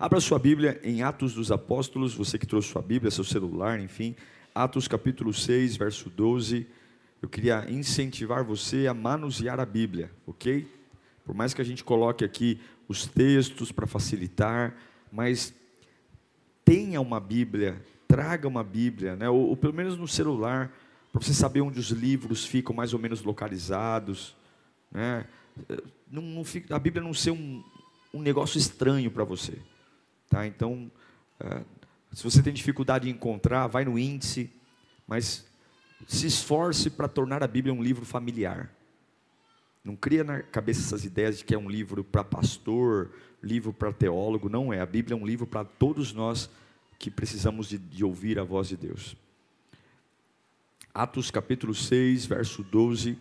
Abra sua Bíblia em Atos dos Apóstolos, você que trouxe sua Bíblia, seu celular, enfim. Atos capítulo 6, verso 12. Eu queria incentivar você a manusear a Bíblia, ok? Por mais que a gente coloque aqui os textos para facilitar, mas tenha uma Bíblia, traga uma Bíblia, né? ou, ou pelo menos no celular, para você saber onde os livros ficam mais ou menos localizados. Né? Não, não fica, a Bíblia não ser um, um negócio estranho para você. Tá? Então, uh, se você tem dificuldade em encontrar, vai no índice, mas se esforce para tornar a Bíblia um livro familiar. Não cria na cabeça essas ideias de que é um livro para pastor, livro para teólogo. Não é. A Bíblia é um livro para todos nós que precisamos de, de, ouvir a voz de Deus. Atos capítulo 6, verso 12.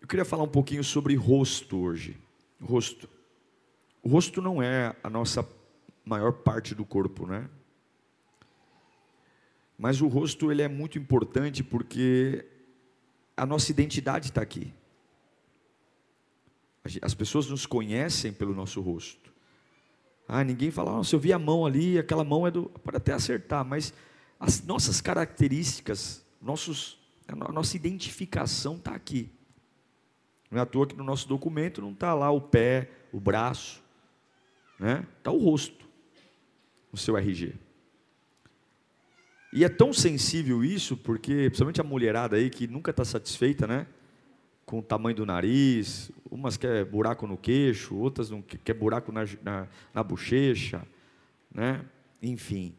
Eu queria falar um pouquinho sobre rosto hoje. Rosto. O rosto não é a nossa maior parte do corpo, né? Mas o rosto ele é muito importante porque a nossa identidade está aqui. As pessoas nos conhecem pelo nosso rosto. Ah, ninguém fala, se eu vi a mão ali, aquela mão é do. Pode até acertar, mas as nossas características, nossos, a nossa identificação está aqui. Não é à toa que no nosso documento não está lá o pé, o braço, né? Está o rosto no seu RG. E é tão sensível isso, porque, principalmente a mulherada aí que nunca está satisfeita, né? Com o tamanho do nariz, umas quer buraco no queixo, outras não quer buraco na, na, na bochecha, né? Enfim,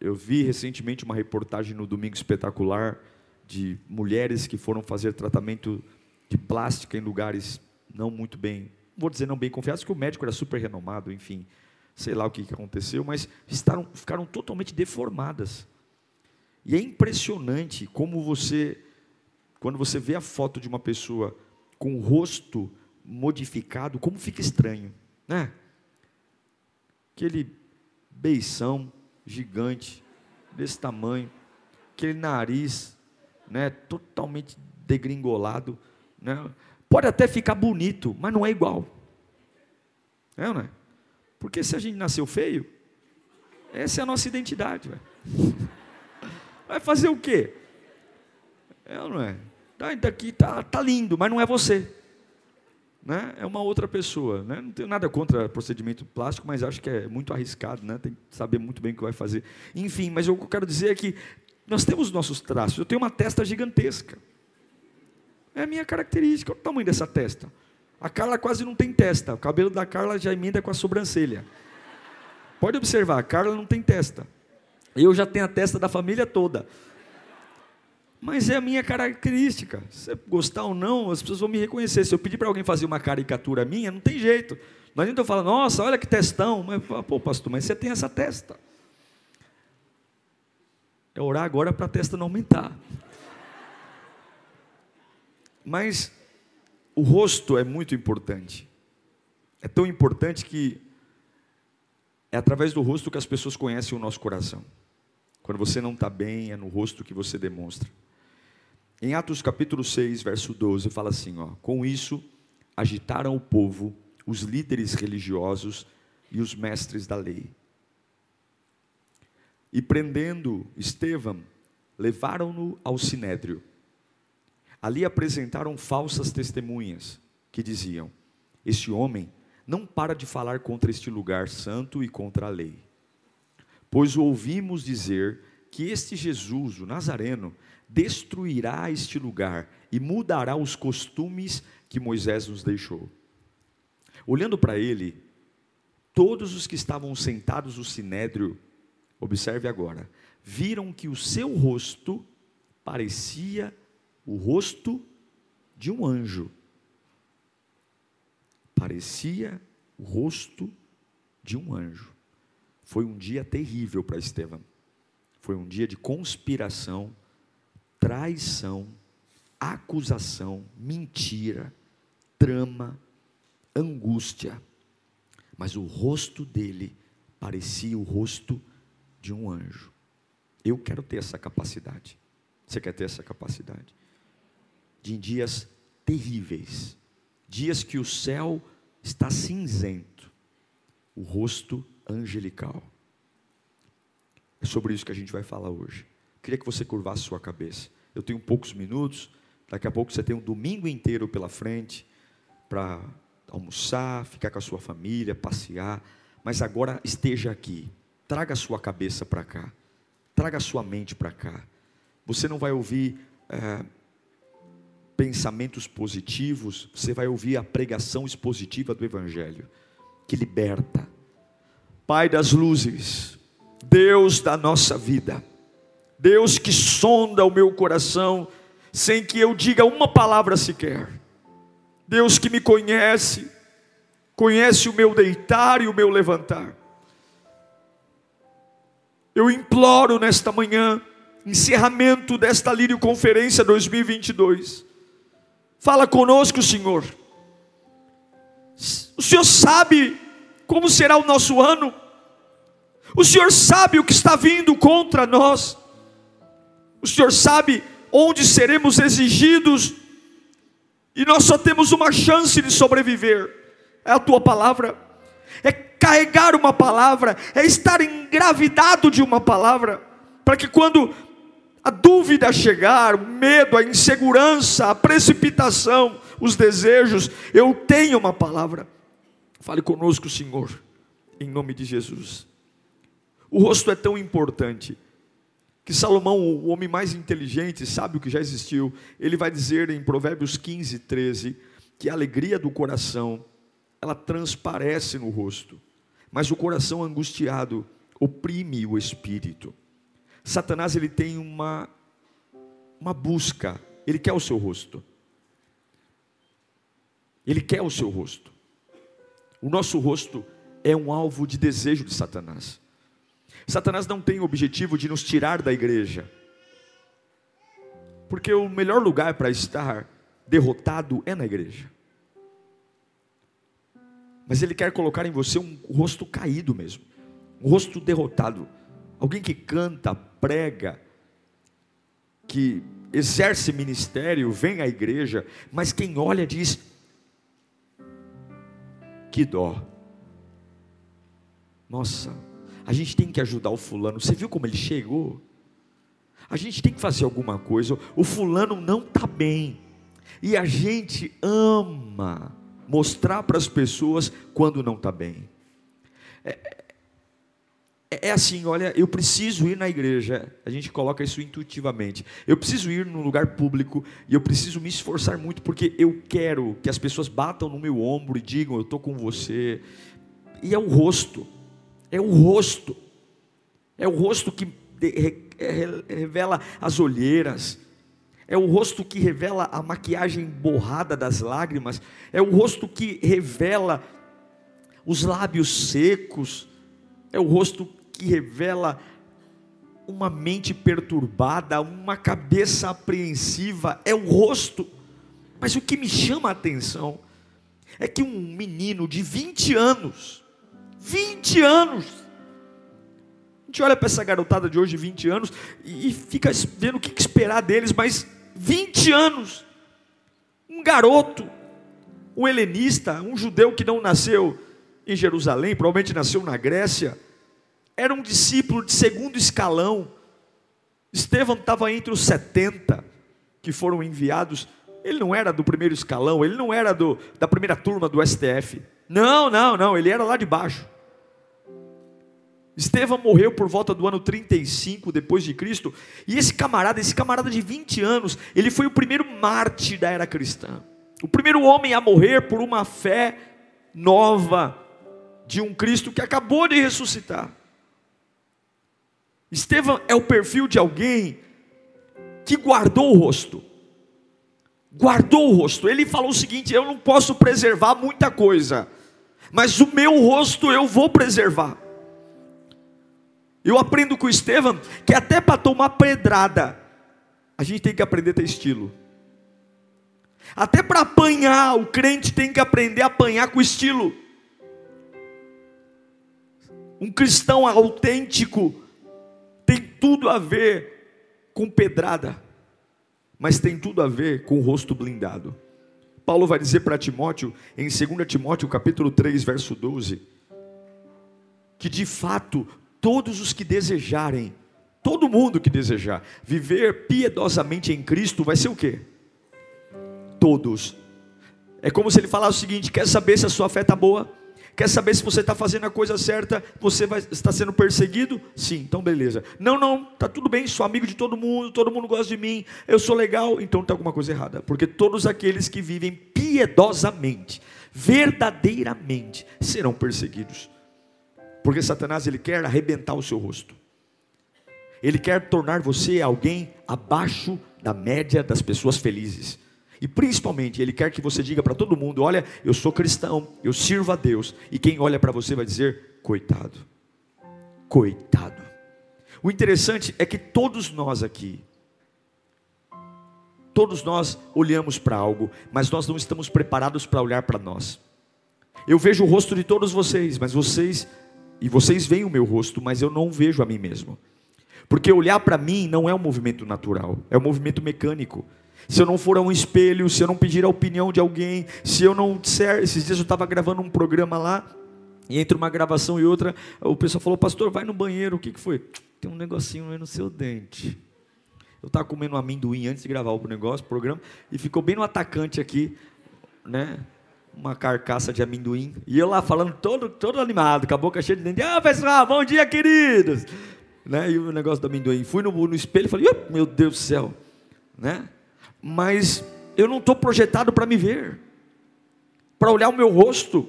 eu vi recentemente uma reportagem no Domingo Espetacular de mulheres que foram fazer tratamento de plástica em lugares não muito bem vou dizer não bem confiados, que o médico era super renomado, enfim, sei lá o que aconteceu, mas estaram, ficaram totalmente deformadas. E é impressionante como você, quando você vê a foto de uma pessoa com o rosto modificado, como fica estranho, né? Aquele beição gigante, desse tamanho, aquele nariz, né, totalmente degringolado, né? Pode até ficar bonito, mas não é igual. É ou não é? Porque se a gente nasceu feio, essa é a nossa identidade. Vai fazer o quê? É ou não é? Tá, daqui tá, tá lindo, mas não é você. Né? É uma outra pessoa. Né? Não tenho nada contra procedimento plástico, mas acho que é muito arriscado, né? tem que saber muito bem o que vai fazer. Enfim, mas o que eu quero dizer é que nós temos nossos traços. Eu tenho uma testa gigantesca. É a minha característica. Olha o tamanho dessa testa. A Carla quase não tem testa. O cabelo da Carla já emenda com a sobrancelha. Pode observar, a Carla não tem testa. Eu já tenho a testa da família toda. Mas é a minha característica. Se gostar ou não, as pessoas vão me reconhecer. Se eu pedir para alguém fazer uma caricatura minha, não tem jeito. Não adianta eu falar, nossa, olha que testão. Mas, pô, pastor, mas você tem essa testa. É orar agora para a testa não aumentar. Mas o rosto é muito importante. É tão importante que é através do rosto que as pessoas conhecem o nosso coração. Quando você não está bem, é no rosto que você demonstra. Em Atos capítulo 6, verso 12, fala assim: ó, Com isso, agitaram o povo, os líderes religiosos e os mestres da lei. E prendendo Estevão, levaram-no ao sinédrio. Ali apresentaram falsas testemunhas que diziam: Este homem não para de falar contra este lugar santo e contra a lei. Pois ouvimos dizer que este Jesus, o Nazareno, destruirá este lugar e mudará os costumes que Moisés nos deixou. Olhando para ele, todos os que estavam sentados no sinédrio, observe agora, viram que o seu rosto parecia o rosto de um anjo. Parecia o rosto de um anjo. Foi um dia terrível para Estevão. Foi um dia de conspiração, traição, acusação, mentira, trama, angústia. Mas o rosto dele parecia o rosto de um anjo. Eu quero ter essa capacidade. Você quer ter essa capacidade? De dias terríveis, dias que o céu está cinzento, o rosto angelical. É sobre isso que a gente vai falar hoje. Queria que você curvasse sua cabeça. Eu tenho poucos minutos, daqui a pouco você tem um domingo inteiro pela frente para almoçar, ficar com a sua família, passear, mas agora esteja aqui. Traga a sua cabeça para cá. Traga a sua mente para cá. Você não vai ouvir é, pensamentos positivos, você vai ouvir a pregação expositiva do Evangelho, que liberta. Pai das luzes, Deus da nossa vida, Deus que sonda o meu coração, sem que eu diga uma palavra sequer. Deus que me conhece, conhece o meu deitar e o meu levantar. Eu imploro nesta manhã, encerramento desta Lírio Conferência 2022. Fala conosco, Senhor. O Senhor sabe como será o nosso ano. O Senhor sabe o que está vindo contra nós. O Senhor sabe onde seremos exigidos. E nós só temos uma chance de sobreviver. É a tua palavra. É carregar uma palavra, é estar engravidado de uma palavra, para que quando a dúvida chegar, o medo, a insegurança, a precipitação, os desejos, eu tenho uma palavra. Fale conosco, Senhor, em nome de Jesus. O rosto é tão importante que Salomão, o homem mais inteligente, sabe o que já existiu, ele vai dizer em Provérbios 15, 13, que a alegria do coração, ela transparece no rosto mas o coração angustiado oprime o espírito. Satanás ele tem uma uma busca, ele quer o seu rosto. Ele quer o seu rosto. O nosso rosto é um alvo de desejo de Satanás. Satanás não tem o objetivo de nos tirar da igreja. Porque o melhor lugar para estar derrotado é na igreja. Mas ele quer colocar em você um rosto caído mesmo, um rosto derrotado. Alguém que canta, prega, que exerce ministério, vem à igreja, mas quem olha diz: que dó. Nossa, a gente tem que ajudar o fulano. Você viu como ele chegou? A gente tem que fazer alguma coisa. O fulano não está bem. E a gente ama mostrar para as pessoas quando não está bem. É, é, é, assim, olha, eu preciso ir na igreja, a gente coloca isso intuitivamente. Eu preciso ir num lugar público e eu preciso me esforçar muito porque eu quero que as pessoas batam no meu ombro e digam: Eu estou com você. E é o rosto, é o rosto, é o rosto que revela as olheiras, é o rosto que revela a maquiagem borrada das lágrimas, é o rosto que revela os lábios secos, é o rosto que revela uma mente perturbada, uma cabeça apreensiva, é o rosto. Mas o que me chama a atenção é que um menino de 20 anos, 20 anos, a gente olha para essa garotada de hoje, 20 anos, e fica vendo o que esperar deles, mas 20 anos, um garoto, um helenista, um judeu que não nasceu em Jerusalém, provavelmente nasceu na Grécia, era um discípulo de segundo escalão. Estevão estava entre os 70 que foram enviados. Ele não era do primeiro escalão, ele não era do, da primeira turma do STF. Não, não, não, ele era lá de baixo. Estevão morreu por volta do ano 35 depois de Cristo, e esse camarada, esse camarada de 20 anos, ele foi o primeiro mártir da era cristã. O primeiro homem a morrer por uma fé nova de um Cristo que acabou de ressuscitar. Estevão é o perfil de alguém que guardou o rosto. Guardou o rosto. Ele falou o seguinte: eu não posso preservar muita coisa, mas o meu rosto eu vou preservar. Eu aprendo com Estevão que até para tomar pedrada, a gente tem que aprender a ter estilo. Até para apanhar, o crente tem que aprender a apanhar com estilo. Um cristão autêntico tem tudo a ver com pedrada, mas tem tudo a ver com o rosto blindado. Paulo vai dizer para Timóteo, em 2 Timóteo capítulo 3, verso 12, que de fato todos os que desejarem, todo mundo que desejar, viver piedosamente em Cristo, vai ser o quê? Todos. É como se ele falasse o seguinte: quer saber se a sua fé está boa? Quer saber se você está fazendo a coisa certa? Você vai, está sendo perseguido? Sim, então beleza. Não, não, tá tudo bem, sou amigo de todo mundo, todo mundo gosta de mim, eu sou legal, então tem alguma coisa errada. Porque todos aqueles que vivem piedosamente, verdadeiramente, serão perseguidos. Porque Satanás ele quer arrebentar o seu rosto. Ele quer tornar você alguém abaixo da média das pessoas felizes. E principalmente, Ele quer que você diga para todo mundo: olha, eu sou cristão, eu sirvo a Deus. E quem olha para você vai dizer: coitado, coitado. O interessante é que todos nós aqui, todos nós olhamos para algo, mas nós não estamos preparados para olhar para nós. Eu vejo o rosto de todos vocês, mas vocês, e vocês veem o meu rosto, mas eu não vejo a mim mesmo. Porque olhar para mim não é um movimento natural, é um movimento mecânico se eu não for a um espelho, se eu não pedir a opinião de alguém, se eu não disser, esses dias eu estava gravando um programa lá, e entre uma gravação e outra, o pessoal falou, pastor, vai no banheiro, o que, que foi? Tem um negocinho aí no seu dente. Eu estava comendo amendoim antes de gravar o negócio, o programa, e ficou bem no atacante aqui, né? Uma carcaça de amendoim. E eu lá falando todo, todo animado, com a boca cheia de dente. Ah, pessoal, bom dia, queridos! Né? E o negócio do amendoim. Fui no, no espelho e falei, meu Deus do céu, né? Mas eu não estou projetado para me ver, para olhar o meu rosto,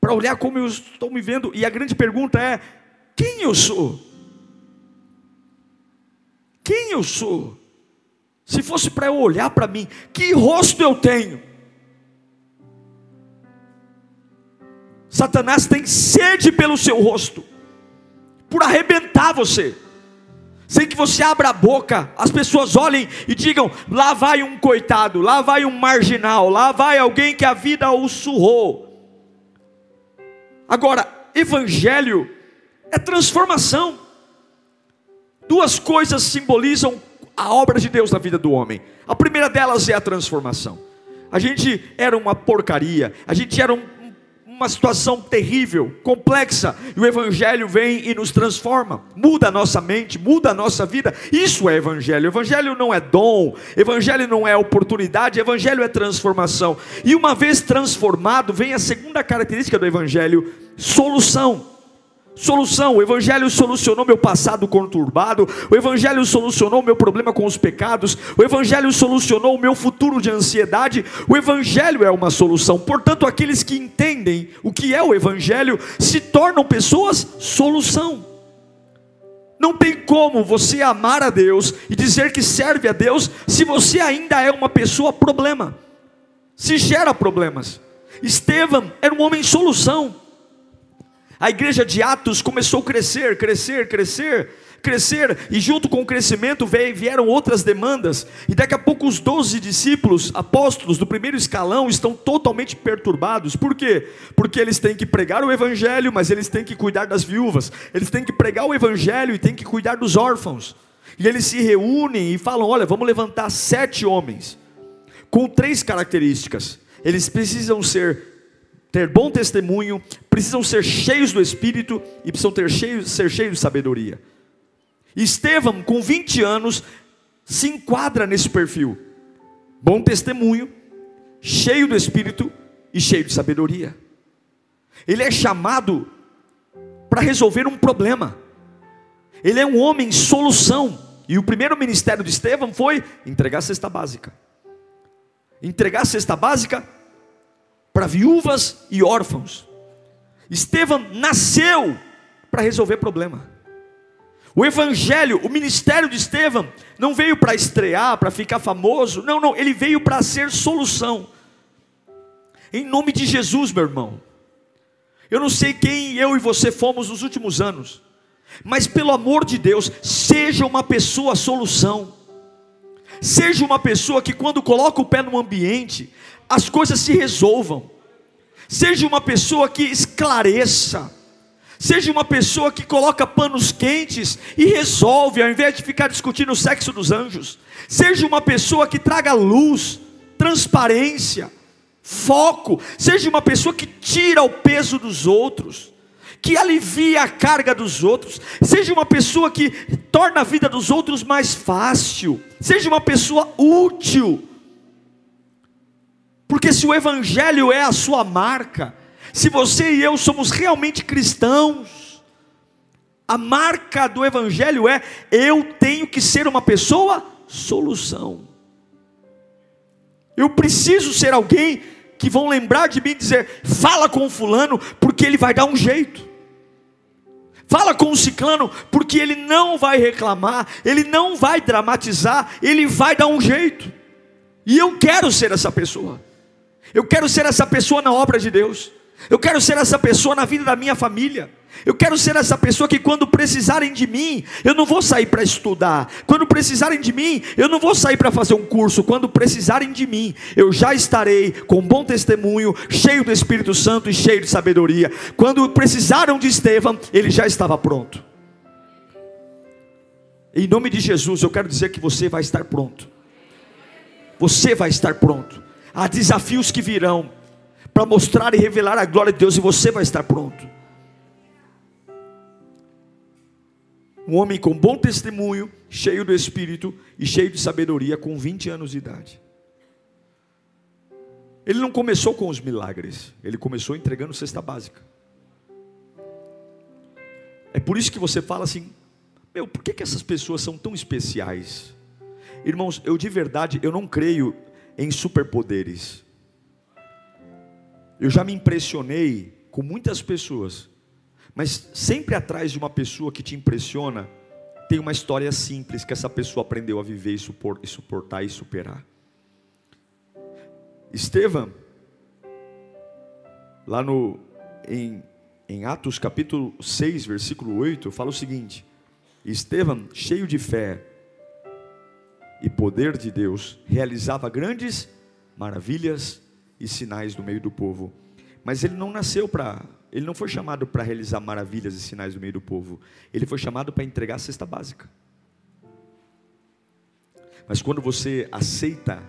para olhar como eu estou me vendo. E a grande pergunta é: quem eu sou? Quem eu sou? Se fosse para eu olhar para mim, que rosto eu tenho? Satanás tem sede pelo seu rosto, por arrebentar você sem que você abra a boca, as pessoas olhem e digam: lá vai um coitado, lá vai um marginal, lá vai alguém que a vida o surrou. Agora, evangelho é transformação. Duas coisas simbolizam a obra de Deus na vida do homem. A primeira delas é a transformação. A gente era uma porcaria, a gente era um uma situação terrível, complexa, e o Evangelho vem e nos transforma, muda a nossa mente, muda a nossa vida. Isso é Evangelho. Evangelho não é dom, Evangelho não é oportunidade, Evangelho é transformação. E uma vez transformado, vem a segunda característica do Evangelho: solução solução. O Evangelho solucionou meu passado conturbado, o Evangelho solucionou meu problema com os pecados, o Evangelho solucionou o meu futuro de ansiedade. O Evangelho é uma solução. Portanto, aqueles que entendem o que é o Evangelho se tornam pessoas solução. Não tem como você amar a Deus e dizer que serve a Deus se você ainda é uma pessoa problema, se gera problemas. Estevão era um homem solução. A igreja de Atos começou a crescer, crescer, crescer, crescer, e junto com o crescimento vieram outras demandas, e daqui a pouco os doze discípulos, apóstolos do primeiro escalão, estão totalmente perturbados, por quê? Porque eles têm que pregar o evangelho, mas eles têm que cuidar das viúvas, eles têm que pregar o evangelho e têm que cuidar dos órfãos, e eles se reúnem e falam: olha, vamos levantar sete homens, com três características, eles precisam ser ter bom testemunho, precisam ser cheios do Espírito e precisam ter cheios, ser cheios de sabedoria. Estevão, com 20 anos, se enquadra nesse perfil: bom testemunho, cheio do Espírito e cheio de sabedoria. Ele é chamado para resolver um problema. Ele é um homem solução. E o primeiro ministério de Estevão foi entregar a cesta básica. Entregar a cesta básica para viúvas e órfãos. Estevão nasceu para resolver problema. O evangelho, o ministério de Estevão não veio para estrear, para ficar famoso, não, não, ele veio para ser solução. Em nome de Jesus, meu irmão. Eu não sei quem eu e você fomos nos últimos anos, mas pelo amor de Deus, seja uma pessoa solução. Seja uma pessoa que quando coloca o pé no ambiente, as coisas se resolvam. Seja uma pessoa que esclareça. Seja uma pessoa que coloca panos quentes e resolve, ao invés de ficar discutindo o sexo dos anjos. Seja uma pessoa que traga luz, transparência, foco. Seja uma pessoa que tira o peso dos outros, que alivia a carga dos outros. Seja uma pessoa que torna a vida dos outros mais fácil. Seja uma pessoa útil. Porque se o Evangelho é a sua marca, se você e eu somos realmente cristãos, a marca do Evangelho é: eu tenho que ser uma pessoa solução. Eu preciso ser alguém que vão lembrar de mim e dizer: fala com o fulano, porque ele vai dar um jeito. Fala com o ciclano, porque ele não vai reclamar, ele não vai dramatizar, ele vai dar um jeito. E eu quero ser essa pessoa. Eu quero ser essa pessoa na obra de Deus. Eu quero ser essa pessoa na vida da minha família. Eu quero ser essa pessoa que quando precisarem de mim, eu não vou sair para estudar. Quando precisarem de mim, eu não vou sair para fazer um curso. Quando precisarem de mim, eu já estarei com bom testemunho, cheio do Espírito Santo e cheio de sabedoria. Quando precisaram de Estevão, ele já estava pronto. Em nome de Jesus, eu quero dizer que você vai estar pronto. Você vai estar pronto. Há desafios que virão para mostrar e revelar a glória de Deus e você vai estar pronto. Um homem com bom testemunho, cheio do espírito e cheio de sabedoria, com 20 anos de idade. Ele não começou com os milagres, ele começou entregando cesta básica. É por isso que você fala assim: meu, por que, que essas pessoas são tão especiais? Irmãos, eu de verdade, eu não creio em superpoderes. Eu já me impressionei com muitas pessoas, mas sempre atrás de uma pessoa que te impressiona, tem uma história simples que essa pessoa aprendeu a viver e suportar e superar. Estevão, lá no, em, em Atos capítulo 6, versículo 8, fala o seguinte: Estevão, cheio de fé e poder de Deus, realizava grandes maravilhas e sinais no meio do povo. Mas ele não nasceu para, ele não foi chamado para realizar maravilhas e sinais no meio do povo. Ele foi chamado para entregar a cesta básica. Mas quando você aceita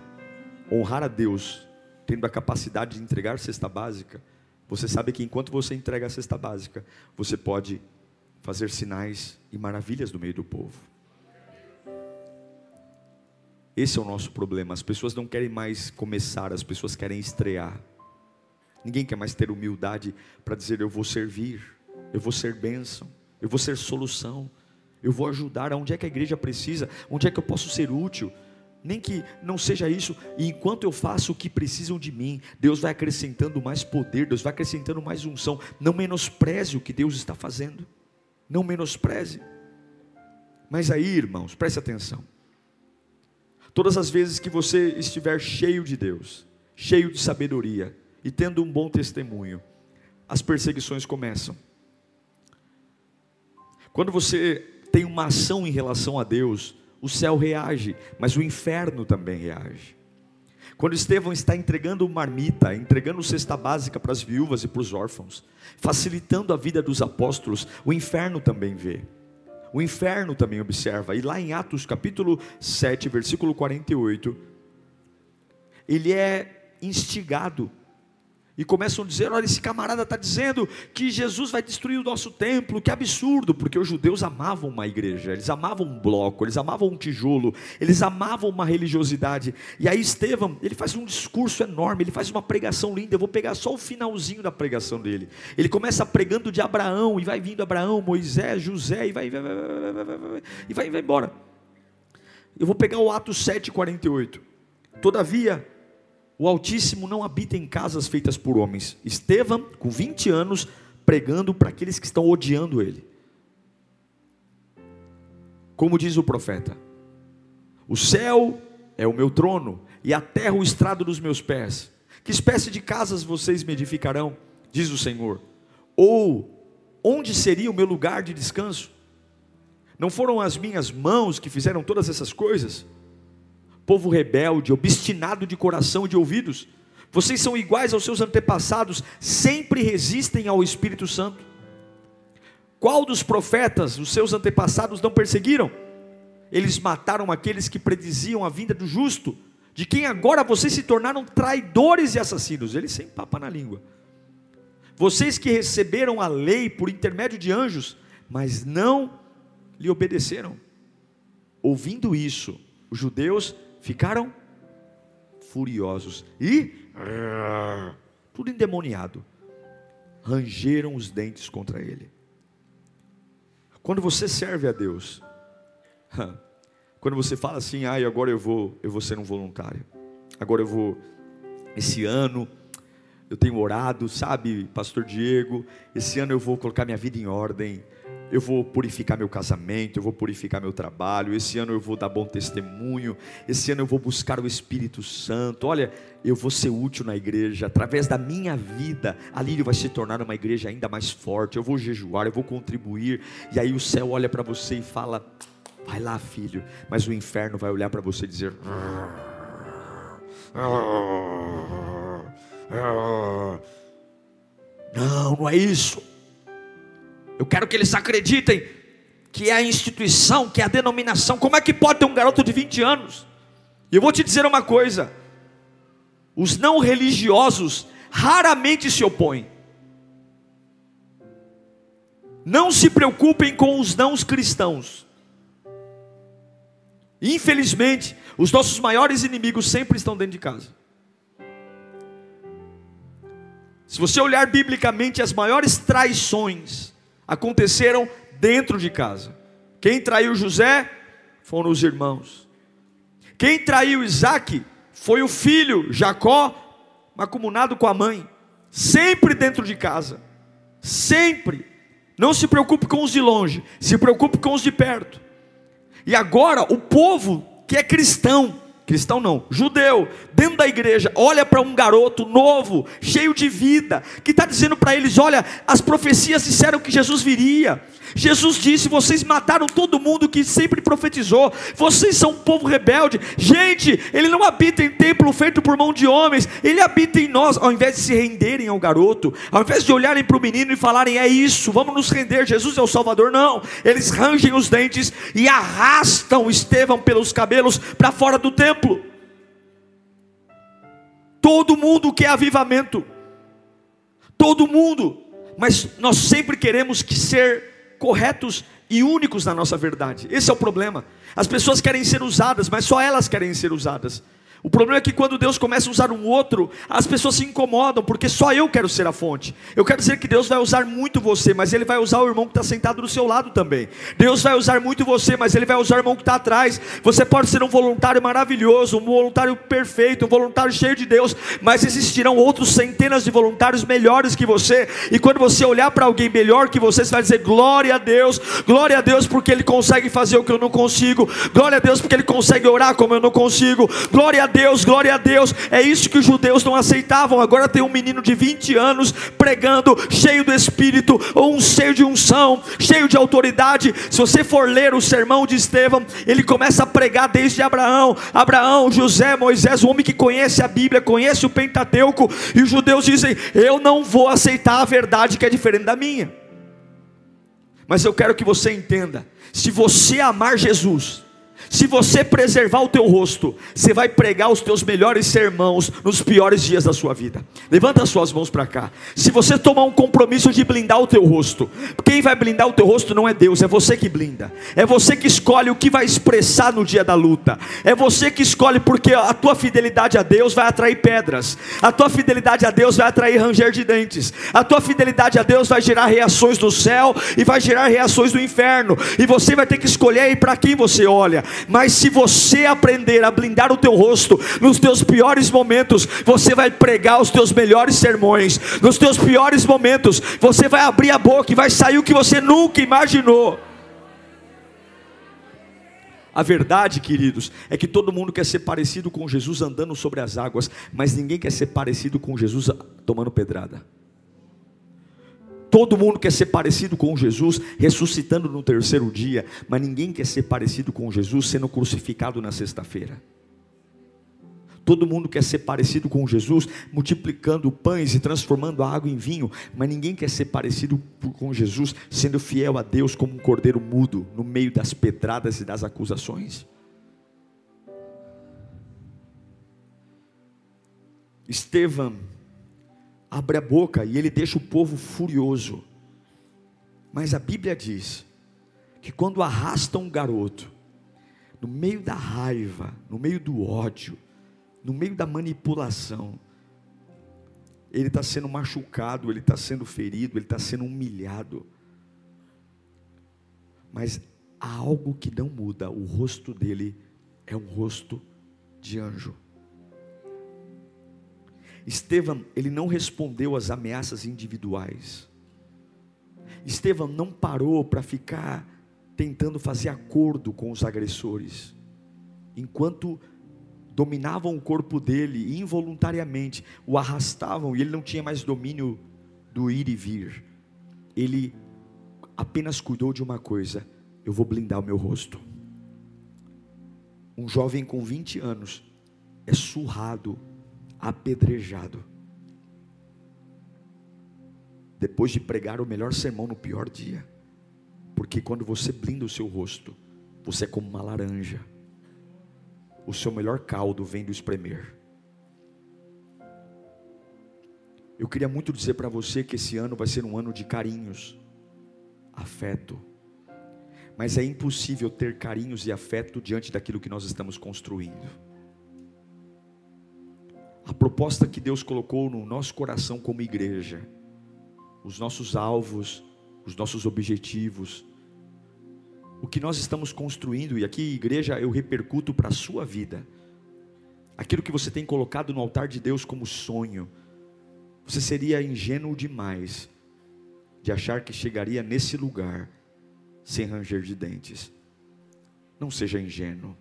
honrar a Deus, tendo a capacidade de entregar a cesta básica, você sabe que enquanto você entrega a cesta básica, você pode fazer sinais e maravilhas no meio do povo. Esse é o nosso problema. As pessoas não querem mais começar, as pessoas querem estrear. Ninguém quer mais ter humildade para dizer: Eu vou servir, eu vou ser bênção, eu vou ser solução, eu vou ajudar. Aonde é que a igreja precisa? Onde é que eu posso ser útil? Nem que não seja isso, e enquanto eu faço o que precisam de mim, Deus vai acrescentando mais poder, Deus vai acrescentando mais unção. Não menospreze o que Deus está fazendo, não menospreze. Mas aí, irmãos, preste atenção. Todas as vezes que você estiver cheio de Deus, cheio de sabedoria e tendo um bom testemunho, as perseguições começam. Quando você tem uma ação em relação a Deus, o céu reage, mas o inferno também reage. Quando Estevão está entregando marmita, entregando cesta básica para as viúvas e para os órfãos, facilitando a vida dos apóstolos, o inferno também vê. O inferno também observa. E lá em Atos capítulo 7, versículo 48, ele é instigado e começam a dizer: olha, esse camarada está dizendo que Jesus vai destruir o nosso templo, que absurdo, porque os judeus amavam uma igreja, eles amavam um bloco, eles amavam um tijolo, eles amavam uma religiosidade. E aí Estevão, ele faz um discurso enorme, ele faz uma pregação linda. Eu vou pegar só o finalzinho da pregação dele. Ele começa pregando de Abraão, e vai vindo Abraão, Moisés, José, e vai, vai, vai, vai, vai, e vai, vai embora. Eu vou pegar o Atos 7,48. Todavia, o Altíssimo não habita em casas feitas por homens. Estevão, com 20 anos, pregando para aqueles que estão odiando ele. Como diz o profeta: O céu é o meu trono, e a terra o estrado dos meus pés. Que espécie de casas vocês me edificarão? Diz o Senhor. Ou onde seria o meu lugar de descanso? Não foram as minhas mãos que fizeram todas essas coisas? Povo rebelde, obstinado de coração e de ouvidos, vocês são iguais aos seus antepassados, sempre resistem ao Espírito Santo. Qual dos profetas os seus antepassados não perseguiram? Eles mataram aqueles que prediziam a vinda do justo, de quem agora vocês se tornaram traidores e assassinos. Eles sem papa na língua. Vocês que receberam a lei por intermédio de anjos, mas não lhe obedeceram. Ouvindo isso, os judeus ficaram furiosos e tudo endemoniado. Rangeram os dentes contra ele. Quando você serve a Deus, quando você fala assim, ai, agora eu vou, eu vou ser um voluntário. Agora eu vou esse ano eu tenho orado, sabe, pastor Diego, esse ano eu vou colocar minha vida em ordem eu vou purificar meu casamento, eu vou purificar meu trabalho, esse ano eu vou dar bom testemunho, esse ano eu vou buscar o Espírito Santo. Olha, eu vou ser útil na igreja, através da minha vida, a Lírio vai se tornar uma igreja ainda mais forte. Eu vou jejuar, eu vou contribuir, e aí o céu olha para você e fala: Vai lá, filho, mas o inferno vai olhar para você e dizer: Não, não é isso. Eu quero que eles acreditem que é a instituição, que é a denominação. Como é que pode ter um garoto de 20 anos? E eu vou te dizer uma coisa: os não religiosos raramente se opõem. Não se preocupem com os não cristãos. Infelizmente, os nossos maiores inimigos sempre estão dentro de casa. Se você olhar biblicamente, as maiores traições aconteceram dentro de casa. Quem traiu José foram os irmãos. Quem traiu Isaac foi o filho Jacó, macumunado com a mãe. Sempre dentro de casa. Sempre. Não se preocupe com os de longe, se preocupe com os de perto. E agora o povo que é cristão, cristão não, judeu, dentro da igreja, olha para um garoto novo, cheio de vida, que está dizendo para eles: olha, as profecias disseram que Jesus viria, Jesus disse: Vocês mataram todo mundo que sempre profetizou, vocês são um povo rebelde. Gente, Ele não habita em templo feito por mão de homens, Ele habita em nós. Ao invés de se renderem ao garoto, ao invés de olharem para o menino e falarem: É isso, vamos nos render, Jesus é o Salvador. Não, eles rangem os dentes e arrastam Estevão pelos cabelos para fora do templo. Todo mundo quer avivamento, todo mundo, mas nós sempre queremos que ser corretos e únicos na nossa verdade. Esse é o problema. As pessoas querem ser usadas, mas só elas querem ser usadas. O problema é que quando Deus começa a usar um outro, as pessoas se incomodam, porque só eu quero ser a fonte. Eu quero dizer que Deus vai usar muito você, mas Ele vai usar o irmão que está sentado do seu lado também. Deus vai usar muito você, mas Ele vai usar o irmão que está atrás. Você pode ser um voluntário maravilhoso, um voluntário perfeito, um voluntário cheio de Deus, mas existirão outros centenas de voluntários melhores que você. E quando você olhar para alguém melhor que você, você vai dizer: glória a Deus, glória a Deus, porque Ele consegue fazer o que eu não consigo, glória a Deus, porque Ele consegue orar como eu não consigo, glória a Deus, glória a Deus. É isso que os judeus não aceitavam. Agora tem um menino de 20 anos pregando, cheio do Espírito, ou um cheio de unção, cheio de autoridade. Se você for ler o sermão de Estevão, ele começa a pregar desde Abraão, Abraão, José, Moisés, o homem que conhece a Bíblia, conhece o Pentateuco, e os judeus dizem: Eu não vou aceitar a verdade que é diferente da minha. Mas eu quero que você entenda: se você amar Jesus, se você preservar o teu rosto, você vai pregar os teus melhores sermãos nos piores dias da sua vida. Levanta as suas mãos para cá. Se você tomar um compromisso de blindar o teu rosto, quem vai blindar o teu rosto não é Deus, é você que blinda. É você que escolhe o que vai expressar no dia da luta. É você que escolhe porque a tua fidelidade a Deus vai atrair pedras. A tua fidelidade a Deus vai atrair ranger de dentes. A tua fidelidade a Deus vai gerar reações do céu e vai gerar reações do inferno. E você vai ter que escolher para quem você olha. Mas se você aprender a blindar o teu rosto nos teus piores momentos, você vai pregar os teus melhores sermões. Nos teus piores momentos, você vai abrir a boca e vai sair o que você nunca imaginou. A verdade, queridos, é que todo mundo quer ser parecido com Jesus andando sobre as águas, mas ninguém quer ser parecido com Jesus tomando pedrada. Todo mundo quer ser parecido com Jesus, ressuscitando no terceiro dia, mas ninguém quer ser parecido com Jesus sendo crucificado na sexta-feira. Todo mundo quer ser parecido com Jesus, multiplicando pães e transformando a água em vinho, mas ninguém quer ser parecido com Jesus, sendo fiel a Deus como um cordeiro mudo, no meio das pedradas e das acusações. Estevão abre a boca e ele deixa o povo furioso. Mas a Bíblia diz que quando arrasta um garoto, no meio da raiva, no meio do ódio, no meio da manipulação, ele está sendo machucado, ele está sendo ferido, ele está sendo humilhado. Mas há algo que não muda, o rosto dele é um rosto de anjo. Estevão, ele não respondeu às ameaças individuais. Estevão não parou para ficar tentando fazer acordo com os agressores. Enquanto dominavam o corpo dele e involuntariamente o arrastavam e ele não tinha mais domínio do ir e vir. Ele apenas cuidou de uma coisa: eu vou blindar o meu rosto. Um jovem com 20 anos é surrado, apedrejado. Depois de pregar o melhor sermão no pior dia. Porque quando você blinda o seu rosto, você é como uma laranja o seu melhor caldo vem do espremer. Eu queria muito dizer para você que esse ano vai ser um ano de carinhos, afeto. Mas é impossível ter carinhos e afeto diante daquilo que nós estamos construindo. A proposta que Deus colocou no nosso coração como igreja, os nossos alvos, os nossos objetivos, o que nós estamos construindo, e aqui, igreja, eu repercuto para a sua vida, aquilo que você tem colocado no altar de Deus como sonho, você seria ingênuo demais de achar que chegaria nesse lugar sem ranger de dentes. Não seja ingênuo.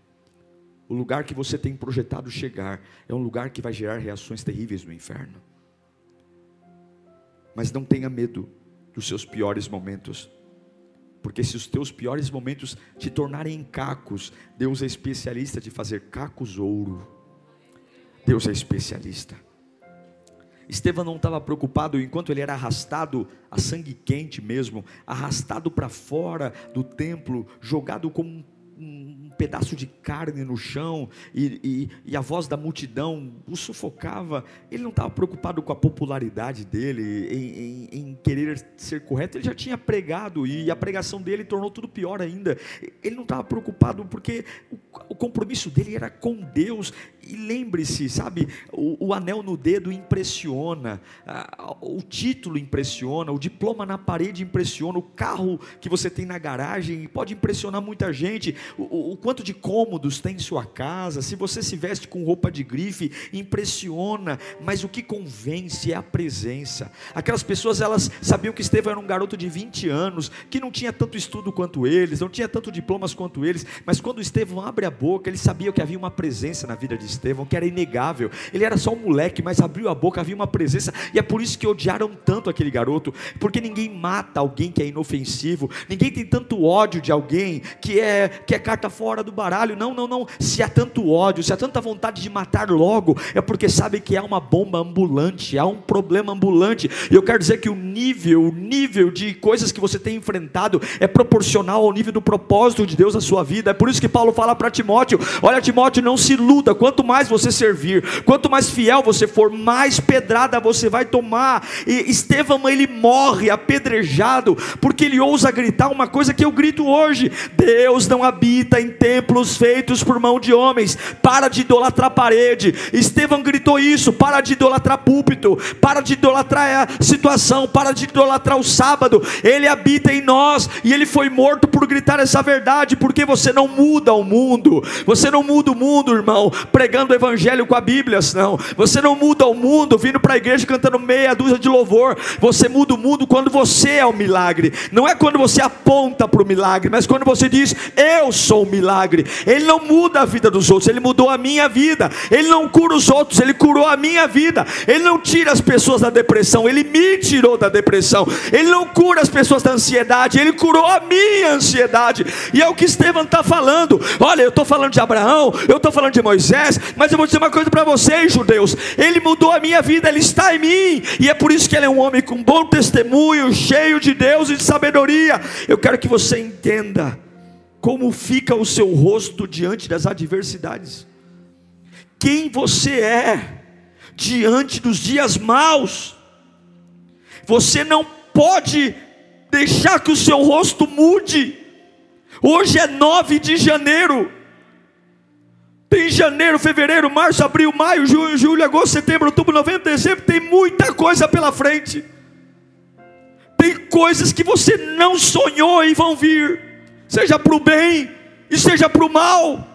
O lugar que você tem projetado chegar é um lugar que vai gerar reações terríveis no inferno. Mas não tenha medo dos seus piores momentos. Porque se os teus piores momentos te tornarem cacos, Deus é especialista de fazer cacos ouro. Deus é especialista. Estevão não estava preocupado enquanto ele era arrastado a sangue quente mesmo, arrastado para fora do templo, jogado como um um pedaço de carne no chão e, e, e, a voz da multidão o sufocava. Ele não estava preocupado com a popularidade dele, em, em, em, querer ser correto. Ele já tinha pregado e a pregação dele tornou tudo pior ainda. Ele não estava preocupado porque o, o, compromisso dele era com Deus. E lembre-se, sabe, o, o, anel no dedo impressiona, a, o título impressiona, o diploma na parede impressiona, o carro que você tem na garagem pode impressionar muita gente o, o, quanto de cômodos tem em sua casa, se você se veste com roupa de grife, impressiona, mas o que convence é a presença. Aquelas pessoas, elas sabiam que Estevão era um garoto de 20 anos, que não tinha tanto estudo quanto eles, não tinha tanto diplomas quanto eles, mas quando Estevão abre a boca, ele sabia que havia uma presença na vida de Estevão, que era inegável. Ele era só um moleque, mas abriu a boca, havia uma presença, e é por isso que odiaram tanto aquele garoto, porque ninguém mata alguém que é inofensivo, ninguém tem tanto ódio de alguém que é, que é carta fora do baralho. Não, não, não. Se há tanto ódio, se há tanta vontade de matar logo, é porque sabe que há uma bomba ambulante, há um problema ambulante. E eu quero dizer que o nível, o nível de coisas que você tem enfrentado é proporcional ao nível do propósito de Deus na sua vida. É por isso que Paulo fala para Timóteo: olha, Timóteo, não se iluda. Quanto mais você servir, quanto mais fiel você for, mais pedrada você vai tomar. E Estevão, ele morre apedrejado, porque ele ousa gritar uma coisa que eu grito hoje: Deus não habita habita em templos feitos por mão de homens. Para de idolatrar parede. Estevão gritou isso: para de idolatrar púlpito, para de idolatrar a situação, para de idolatrar o sábado. Ele habita em nós e ele foi morto por gritar essa verdade, porque você não muda o mundo. Você não muda o mundo, irmão, pregando o evangelho com a Bíblia, não. Você não muda o mundo vindo para a igreja cantando meia dúzia de louvor. Você muda o mundo quando você é o milagre. Não é quando você aponta para o milagre, mas quando você diz: Eu sou o milagre. Ele não muda a vida dos outros, ele mudou a minha vida. Ele não cura os outros, ele curou a minha vida. Ele não tira as pessoas da depressão, ele me tirou da depressão. Ele não cura as pessoas da ansiedade, ele curou a minha ansiedade. E é o que Estevão está falando. Olha, eu estou falando de Abraão, eu estou falando de Moisés, mas eu vou dizer uma coisa para vocês, judeus. Ele mudou a minha vida, ele está em mim, e é por isso que ele é um homem com bom testemunho, cheio de Deus e de sabedoria. Eu quero que você entenda como fica o seu rosto diante das adversidades. Quem você é diante dos dias maus. Você não pode deixar que o seu rosto mude. Hoje é 9 de janeiro. Tem janeiro, fevereiro, março, abril, maio, junho, julho, agosto, setembro, outubro, novembro, dezembro. Tem muita coisa pela frente. Tem coisas que você não sonhou e vão vir, seja para o bem e seja para o mal.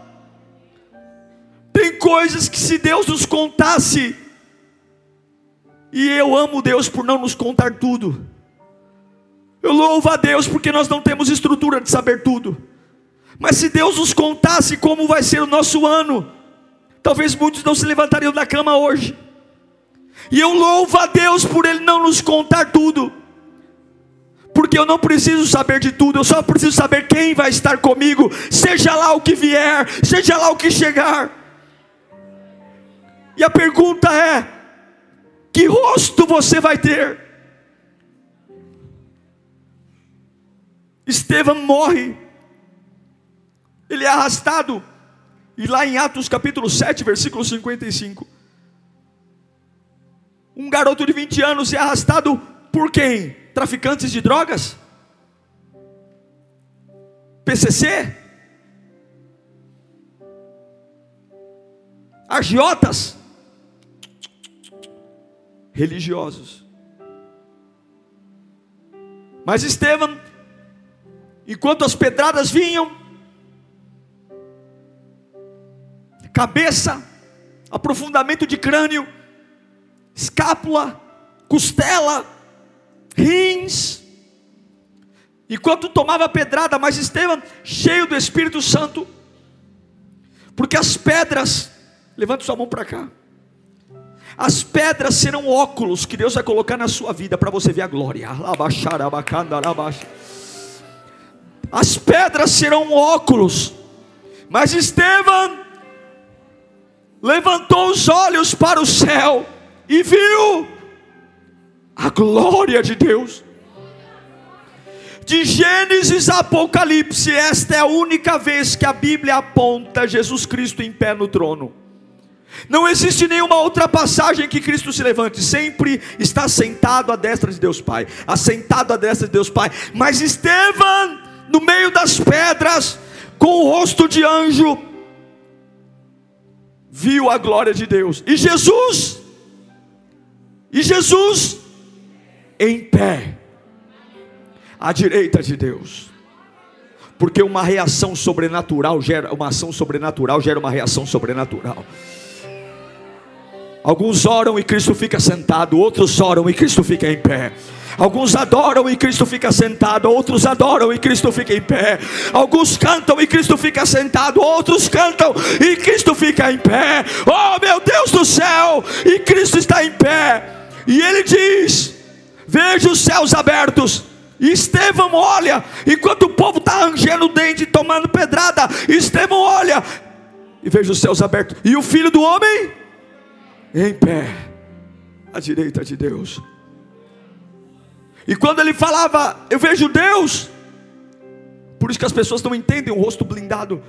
Tem coisas que se Deus nos contasse, e eu amo Deus por não nos contar tudo. Eu louvo a Deus porque nós não temos estrutura de saber tudo. Mas se Deus nos contasse como vai ser o nosso ano, talvez muitos não se levantariam da cama hoje. E eu louvo a Deus por Ele não nos contar tudo. Porque eu não preciso saber de tudo, eu só preciso saber quem vai estar comigo, seja lá o que vier, seja lá o que chegar. E a pergunta é: que rosto você vai ter? Estevão morre, ele é arrastado, e lá em Atos capítulo 7, versículo 55, um garoto de 20 anos é arrastado por quem? Traficantes de drogas? PCC? Agiotas? religiosos. Mas Estevão, enquanto as pedradas vinham, cabeça, aprofundamento de crânio, escápula, costela, rins, enquanto tomava pedrada, mas Estevão, cheio do Espírito Santo, porque as pedras, levante sua mão para cá, as pedras serão óculos que Deus vai colocar na sua vida para você ver a glória. As pedras serão óculos. Mas Estevão levantou os olhos para o céu e viu a glória de Deus. De Gênesis a Apocalipse, esta é a única vez que a Bíblia aponta Jesus Cristo em pé no trono. Não existe nenhuma outra passagem que Cristo se levante, sempre está sentado à destra de Deus Pai, assentado à destra de Deus Pai. Mas Estevão, no meio das pedras, com o rosto de anjo, viu a glória de Deus. E Jesus, e Jesus, em pé, à direita de Deus. Porque uma reação sobrenatural gera uma ação sobrenatural gera uma reação sobrenatural. Alguns oram e Cristo fica sentado, outros oram e Cristo fica em pé. Alguns adoram e Cristo fica sentado, outros adoram e Cristo fica em pé. Alguns cantam e Cristo fica sentado, outros cantam e Cristo fica em pé. Oh meu Deus do céu! E Cristo está em pé. E ele diz: Veja os céus abertos. Estevão olha, enquanto o povo está rangendo o dente, tomando pedrada. Estevão olha e veja os céus abertos. E o filho do homem em pé, à direita de Deus. E quando ele falava, eu vejo Deus, por isso que as pessoas não entendem o rosto blindado.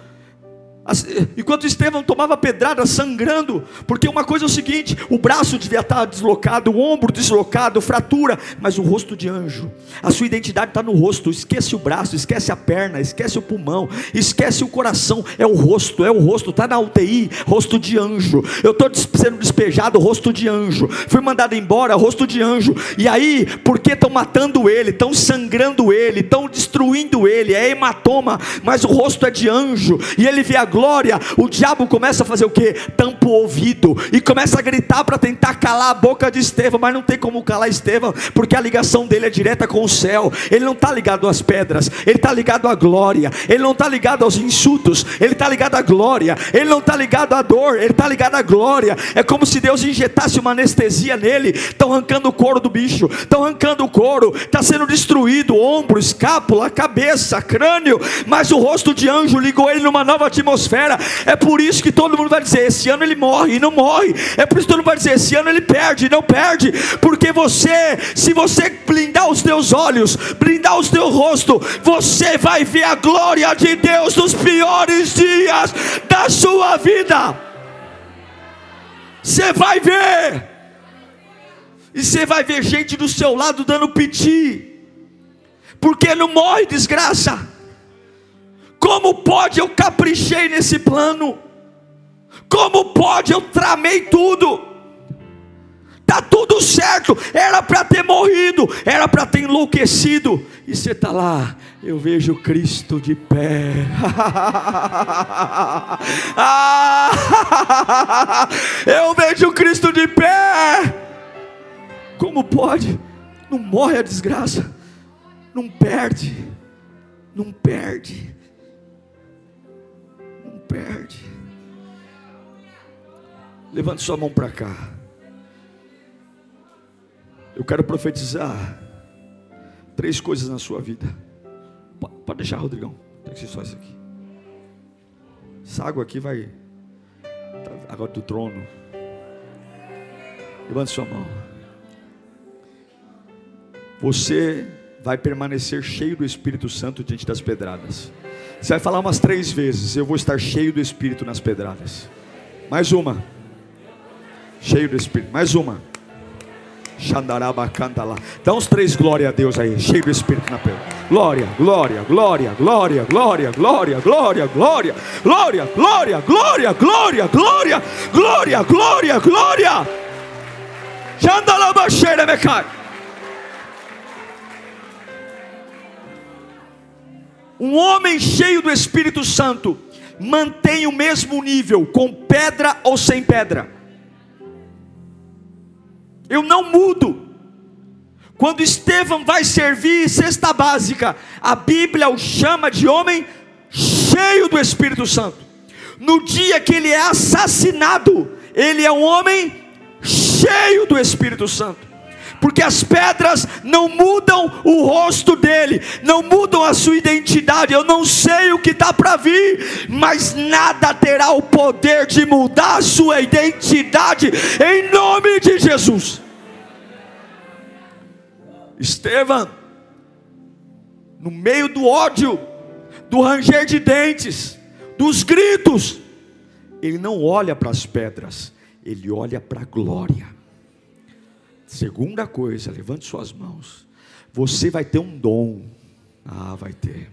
Enquanto Estevão tomava pedrada sangrando, porque uma coisa é o seguinte: o braço devia estar deslocado, o ombro deslocado, fratura, mas o rosto de anjo, a sua identidade está no rosto. Esquece o braço, esquece a perna, esquece o pulmão, esquece o coração. É o rosto, é o rosto, está na UTI, rosto de anjo. Eu estou sendo despejado, rosto de anjo. Fui mandado embora, rosto de anjo. E aí, porque estão matando ele, estão sangrando ele, estão destruindo ele, é hematoma, mas o rosto é de anjo, e ele vê a glória, o diabo começa a fazer o que? Tampa o ouvido e começa a gritar para tentar calar a boca de Estevão, mas não tem como calar Estevão, porque a ligação dele é direta com o céu. Ele não está ligado às pedras, ele está ligado à glória, ele não está ligado aos insultos, ele está ligado à glória, ele não está ligado à dor, ele está ligado à glória. É como se Deus injetasse uma anestesia nele. Estão arrancando o couro do bicho, estão arrancando o couro, está sendo destruído ombro, escápula, cabeça, crânio, mas o rosto de anjo ligou ele numa nova atmosfera. É por isso que todo mundo vai dizer: esse ano ele morre e não morre. É por isso que todo mundo vai dizer: esse ano ele perde e não perde, porque você, se você blindar os teus olhos, blindar o teu rosto, você vai ver a glória de Deus nos piores dias da sua vida. Você vai ver. E você vai ver gente do seu lado dando piti. Porque não morre desgraça. Como pode eu caprichei nesse plano? Como pode eu tramei tudo? Tá tudo certo, era para ter morrido, era para ter enlouquecido, e você está lá, eu vejo Cristo de pé. eu vejo Cristo de pé. Como pode? Não morre a desgraça, não perde, não perde perde. Levante sua mão para cá. Eu quero profetizar três coisas na sua vida. Pode deixar, Rodrigão. Tem que ser só isso aqui. Essa água aqui vai. Tá, água do trono. Levante sua mão. Você vai permanecer cheio do Espírito Santo diante das pedradas. Você vai falar umas três vezes. Eu vou estar cheio do Espírito nas pedradas. Mais uma. Cheio do Espírito. Mais uma. Xandaraba canta lá. Dá uns três glória a Deus aí. Cheio do Espírito na pedra. Glória, glória, glória, glória, glória, glória, glória, glória, glória, glória, glória, glória, glória, glória, glória, glória. Xandalaba cheira me Um homem cheio do Espírito Santo mantém o mesmo nível com pedra ou sem pedra. Eu não mudo. Quando Estevão vai servir cesta básica, a Bíblia o chama de homem cheio do Espírito Santo. No dia que ele é assassinado, ele é um homem cheio do Espírito Santo porque as pedras não mudam o rosto dele, não mudam a sua identidade. Eu não sei o que está para vir, mas nada terá o poder de mudar a sua identidade, em nome de Jesus. Estevão, no meio do ódio, do ranger de dentes, dos gritos, ele não olha para as pedras, ele olha para a glória. Segunda coisa, levante suas mãos. Você vai ter um dom. Ah, vai ter.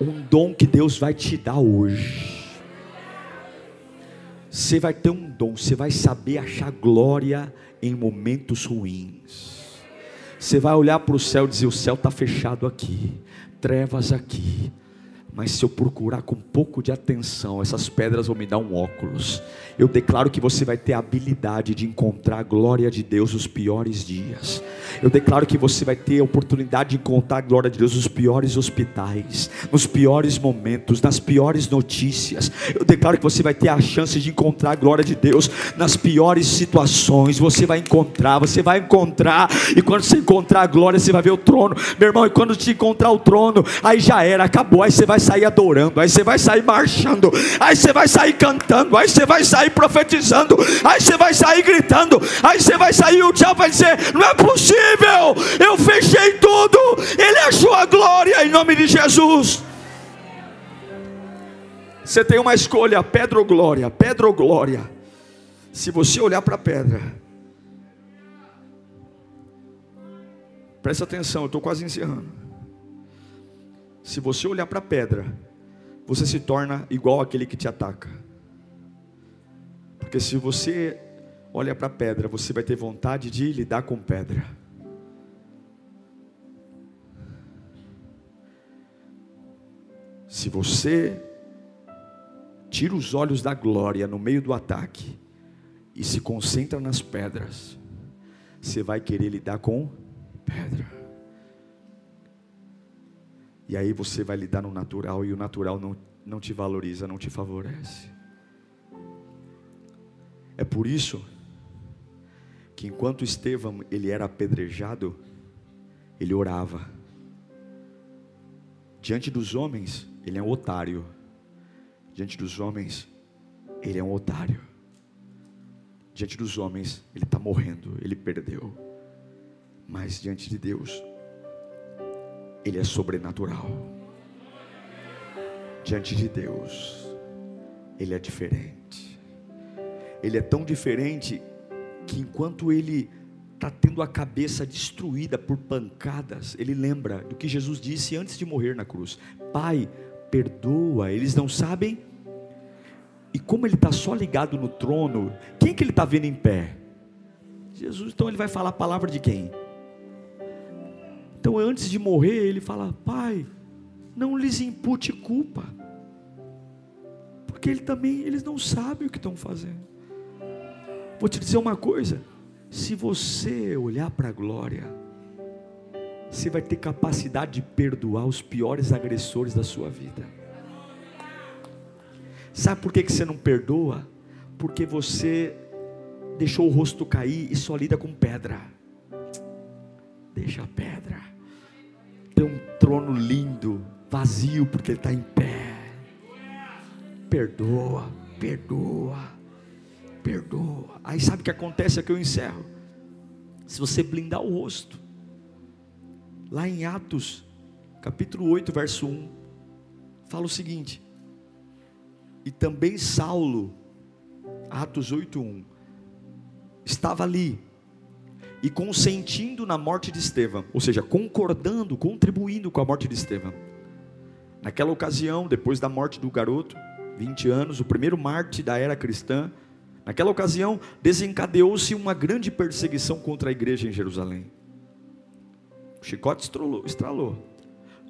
Um dom que Deus vai te dar hoje. Você vai ter um dom, você vai saber achar glória em momentos ruins. Você vai olhar para o céu e dizer: o céu está fechado aqui, trevas aqui, mas se eu procurar com um pouco de atenção, essas pedras vão me dar um óculos. Eu declaro que você vai ter a habilidade de encontrar a glória de Deus nos piores dias. Eu declaro que você vai ter a oportunidade de encontrar a glória de Deus nos piores hospitais, nos piores momentos, nas piores notícias. Eu declaro que você vai ter a chance de encontrar a glória de Deus nas piores situações. Você vai encontrar, você vai encontrar, e quando você encontrar a glória, você vai ver o trono, meu irmão. E quando te encontrar o trono, aí já era, acabou. Aí você vai sair adorando, aí você vai sair marchando, aí você vai sair cantando, aí você vai sair profetizando, aí você vai sair gritando, aí você vai sair, o diabo vai dizer: não é possível, eu fechei tudo, ele achou a glória em nome de Jesus. Você tem uma escolha, pedra ou glória, pedra ou glória. Se você olhar para a pedra, presta atenção, eu estou quase encerrando. Se você olhar para a pedra, você se torna igual aquele que te ataca. Porque se você olha para a pedra, você vai ter vontade de lidar com pedra. Se você tira os olhos da glória no meio do ataque e se concentra nas pedras, você vai querer lidar com pedra. E aí você vai lidar no natural e o natural não, não te valoriza, não te favorece. É por isso que enquanto Estevão ele era apedrejado, ele orava. Diante dos homens, ele é um otário. Diante dos homens, ele é um otário. Diante dos homens, ele está morrendo, ele perdeu. Mas diante de Deus, ele é sobrenatural. Diante de Deus, ele é diferente. Ele é tão diferente que enquanto ele está tendo a cabeça destruída por pancadas, ele lembra do que Jesus disse antes de morrer na cruz: Pai, perdoa, eles não sabem. E como ele está só ligado no trono, quem que ele está vendo em pé? Jesus, então ele vai falar a palavra de quem? Então antes de morrer, ele fala: Pai, não lhes impute culpa, porque ele também, eles não sabem o que estão fazendo. Vou te dizer uma coisa: se você olhar para a glória, você vai ter capacidade de perdoar os piores agressores da sua vida. Sabe por que, você não perdoa? Porque você deixou o rosto cair e só lida com pedra. Deixa a pedra. Tem um trono lindo, vazio, porque ele está em pé. Perdoa, perdoa perdoa. Aí sabe o que acontece aqui eu encerro? Se você blindar o rosto, lá em Atos, capítulo 8, verso 1, fala o seguinte: E também Saulo, Atos 8, 1, estava ali, e consentindo na morte de Estevão, ou seja, concordando, contribuindo com a morte de Estevão. Naquela ocasião, depois da morte do garoto, 20 anos, o primeiro mártir da era cristã, Naquela ocasião, desencadeou-se uma grande perseguição contra a igreja em Jerusalém. O chicote estralou, estralou.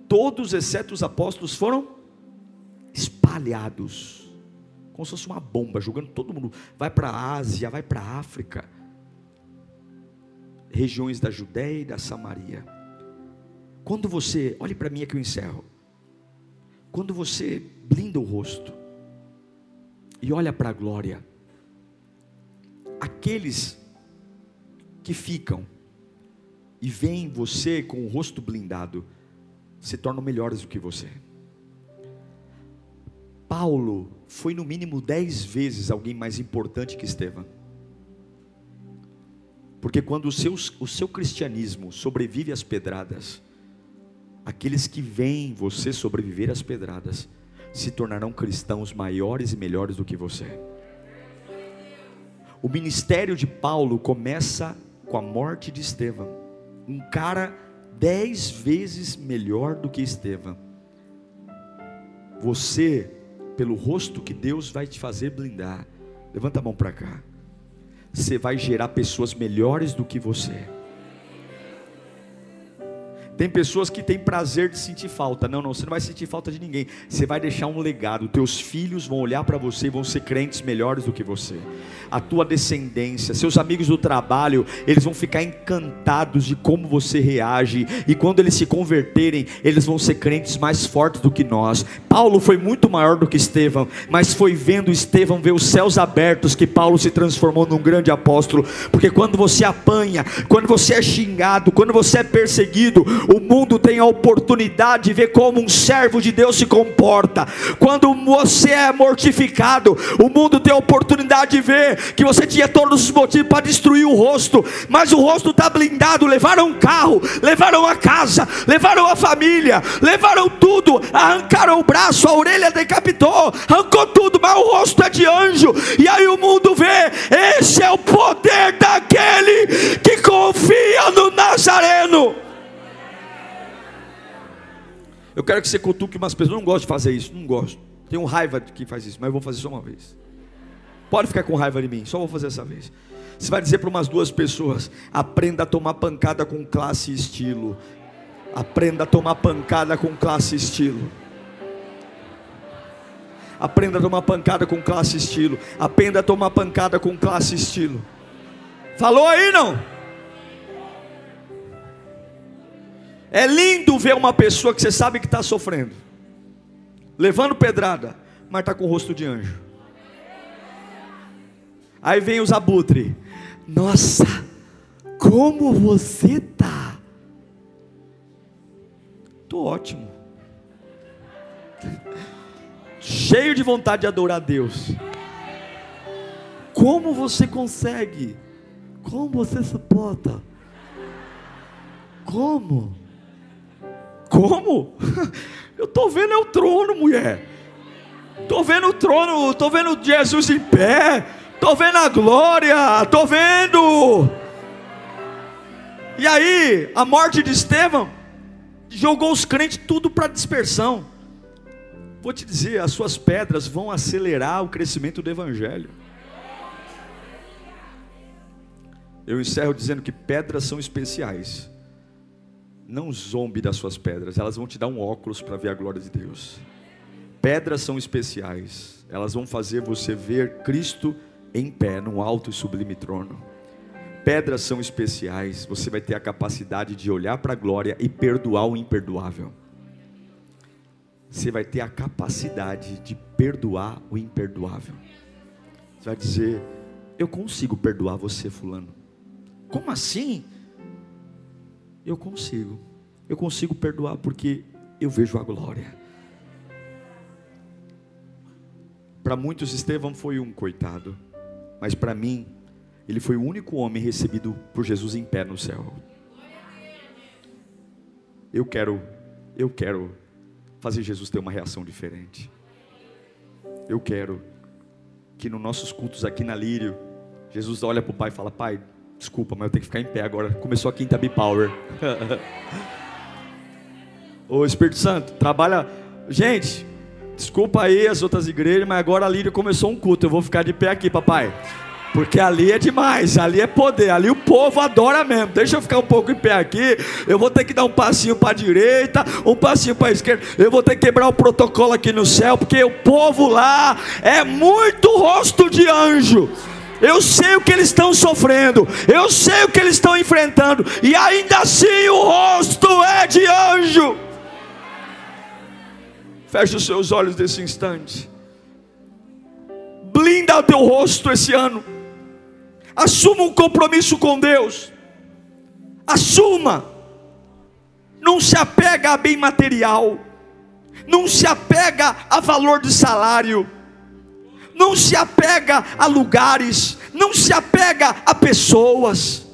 Todos, exceto os apóstolos, foram espalhados, como se fosse uma bomba, jogando todo mundo. Vai para a Ásia, vai para a África, regiões da Judéia e da Samaria. Quando você, olhe para mim aqui eu encerro. Quando você blinda o rosto e olha para a glória, aqueles que ficam e veem você com o rosto blindado se tornam melhores do que você. Paulo foi no mínimo dez vezes alguém mais importante que Estevão. Porque quando o seu, o seu cristianismo sobrevive às pedradas, aqueles que veem você sobreviver às pedradas se tornarão cristãos maiores e melhores do que você. O ministério de Paulo começa com a morte de Estevão, um cara dez vezes melhor do que Estevão. Você, pelo rosto que Deus vai te fazer blindar, levanta a mão para cá. Você vai gerar pessoas melhores do que você. Tem pessoas que têm prazer de sentir falta. Não, não, você não vai sentir falta de ninguém. Você vai deixar um legado. Teus filhos vão olhar para você e vão ser crentes melhores do que você. A tua descendência, seus amigos do trabalho, eles vão ficar encantados de como você reage. E quando eles se converterem, eles vão ser crentes mais fortes do que nós. Paulo foi muito maior do que Estevão, mas foi vendo Estevão ver os céus abertos que Paulo se transformou num grande apóstolo. Porque quando você apanha, quando você é xingado, quando você é perseguido, o mundo tem a oportunidade de ver como um servo de Deus se comporta. Quando você é mortificado, o mundo tem a oportunidade de ver que você tinha todos os motivos para destruir o rosto, mas o rosto está blindado. Levaram um carro, levaram a casa, levaram a família, levaram tudo, arrancaram o braço, a orelha decapitou, arrancou tudo, mas o rosto é de anjo. E aí o mundo vê: esse é o poder daquele que confia no Nazareno. Eu quero que você cutuque umas pessoas. Eu não gosto de fazer isso, não gosto. Tenho raiva de quem faz isso, mas eu vou fazer só uma vez. Pode ficar com raiva de mim, só vou fazer essa vez. Você vai dizer para umas duas pessoas: aprenda a tomar pancada com classe e estilo. Aprenda a tomar pancada com classe e estilo. Aprenda a tomar pancada com classe e estilo. Aprenda a tomar pancada com classe e estilo. Falou aí não? É lindo ver uma pessoa que você sabe que está sofrendo, levando pedrada, mas está com o rosto de anjo. Aí vem os abutre. Nossa, como você tá? Tô ótimo. Cheio de vontade de adorar a Deus. Como você consegue? Como você suporta? Como? Como? Eu estou vendo é o trono, mulher. Estou vendo o trono, estou vendo Jesus em pé. Estou vendo a glória, estou vendo. E aí, a morte de Estevão jogou os crentes tudo para dispersão. Vou te dizer, as suas pedras vão acelerar o crescimento do Evangelho. Eu encerro dizendo que pedras são especiais não zombe das suas pedras, elas vão te dar um óculos para ver a glória de Deus. Pedras são especiais, elas vão fazer você ver Cristo em pé, num alto e sublime trono. Pedras são especiais, você vai ter a capacidade de olhar para a glória e perdoar o imperdoável. Você vai ter a capacidade de perdoar o imperdoável. Você vai dizer: Eu consigo perdoar você, Fulano. Como assim? Eu consigo. Eu consigo perdoar porque eu vejo a glória. Para muitos, Estevão foi um coitado, mas para mim, ele foi o único homem recebido por Jesus em pé no céu. Eu quero, eu quero fazer Jesus ter uma reação diferente. Eu quero que nos nossos cultos aqui na Lírio, Jesus olha para o Pai e fala: Pai, Desculpa, mas eu tenho que ficar em pé agora. Começou a quinta B-Power. Ô Espírito Santo, trabalha. Gente, desculpa aí as outras igrejas, mas agora a Líria começou um culto. Eu vou ficar de pé aqui, papai. Porque ali é demais, ali é poder, ali o povo adora mesmo. Deixa eu ficar um pouco em pé aqui. Eu vou ter que dar um passinho para a direita, um passinho para a esquerda. Eu vou ter que quebrar o protocolo aqui no céu, porque o povo lá é muito rosto de anjo. Eu sei o que eles estão sofrendo, eu sei o que eles estão enfrentando, e ainda assim o rosto é de anjo. Feche os seus olhos nesse instante. Blinda o teu rosto esse ano. Assuma um compromisso com Deus. Assuma. Não se apega a bem material. Não se apega a valor de salário não se apega a lugares, não se apega a pessoas,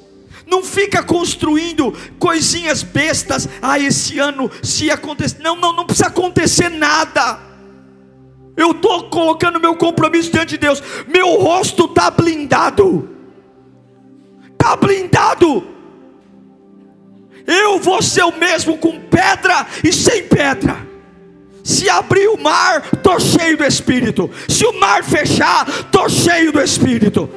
não fica construindo coisinhas bestas. Ah, esse ano se acontecer, não, não, não precisa acontecer nada. Eu estou colocando meu compromisso diante de Deus. Meu rosto está blindado. Está blindado. Eu vou ser o mesmo com pedra e sem pedra. Se abrir o mar, estou cheio do Espírito. Se o mar fechar, estou cheio do Espírito.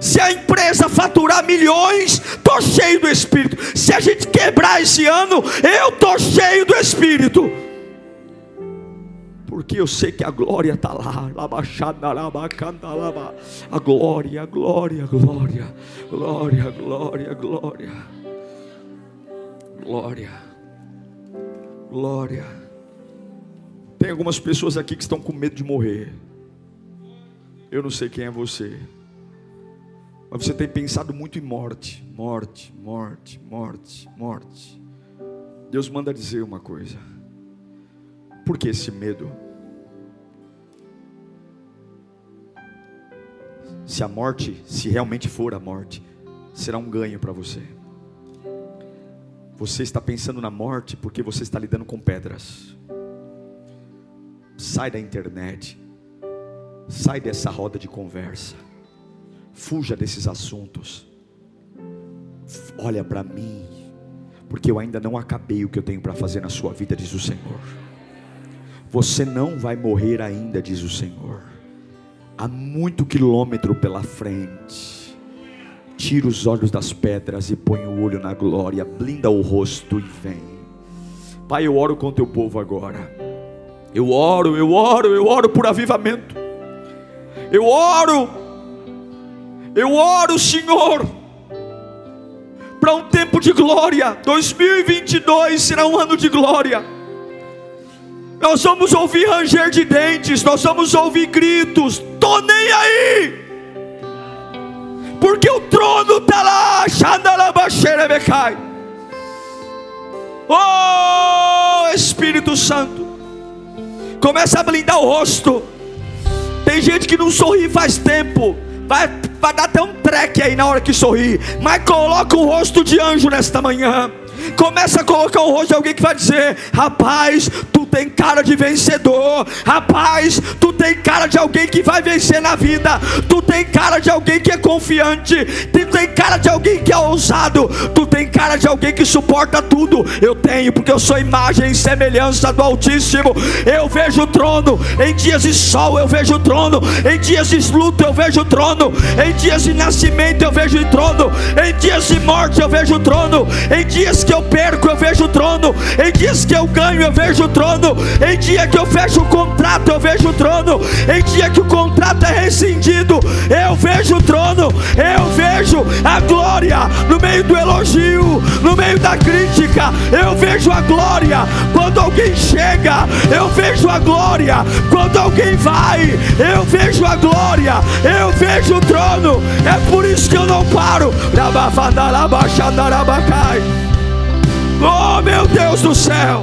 Se a empresa faturar milhões, estou cheio do Espírito. Se a gente quebrar esse ano, eu estou cheio do Espírito. Porque eu sei que a glória está lá. A glória, a glória, a glória. Glória, glória, glória. Glória. Glória. Tem algumas pessoas aqui que estão com medo de morrer. Eu não sei quem é você. Mas você tem pensado muito em morte, morte, morte, morte, morte. Deus manda dizer uma coisa. Por que esse medo? Se a morte, se realmente for a morte, será um ganho para você. Você está pensando na morte porque você está lidando com pedras. Sai da internet. Sai dessa roda de conversa. Fuja desses assuntos. Olha para mim, porque eu ainda não acabei o que eu tenho para fazer na sua vida, diz o Senhor. Você não vai morrer ainda, diz o Senhor. Há muito quilômetro pela frente. Tira os olhos das pedras e põe o olho na glória, blinda o rosto e vem. Pai, eu oro com teu povo agora. Eu oro, eu oro, eu oro por avivamento. Eu oro, eu oro, Senhor, para um tempo de glória. 2022 será um ano de glória. Nós vamos ouvir ranger de dentes, nós vamos ouvir gritos. Tô nem aí, porque o trono está lá. Oh Espírito Santo, começa a blindar o rosto. Tem gente que não sorri faz tempo. Vai, vai dar até um treque aí na hora que sorri. Mas coloca o rosto de anjo nesta manhã. Começa a colocar o rosto de alguém que vai dizer: Rapaz, tu tem cara de vencedor. Rapaz, tu tem cara de alguém que vai vencer na vida. Tu tem cara de alguém que é confiante. Tu tem cara de alguém que é ousado. Tu tem cara de alguém que suporta tudo. Eu tenho, porque eu sou imagem e semelhança do Altíssimo. Eu vejo o trono. Em dias de sol eu vejo o trono. Em dias de luto eu vejo o trono. Em dias de nascimento eu vejo o trono. Em dias de morte eu vejo o trono. Em dias que eu perco, eu vejo o trono. Em dias que eu ganho, eu vejo o trono. Em dia que eu fecho o contrato, eu vejo o trono. Em dia que o contrato é rescindido, eu vejo o trono. Eu vejo a glória no meio do elogio, no meio da crítica. Eu vejo a glória quando alguém chega. Eu vejo a glória quando alguém vai. Eu vejo a glória. Eu vejo o trono. É por isso que eu não paro. Oh meu Deus do céu!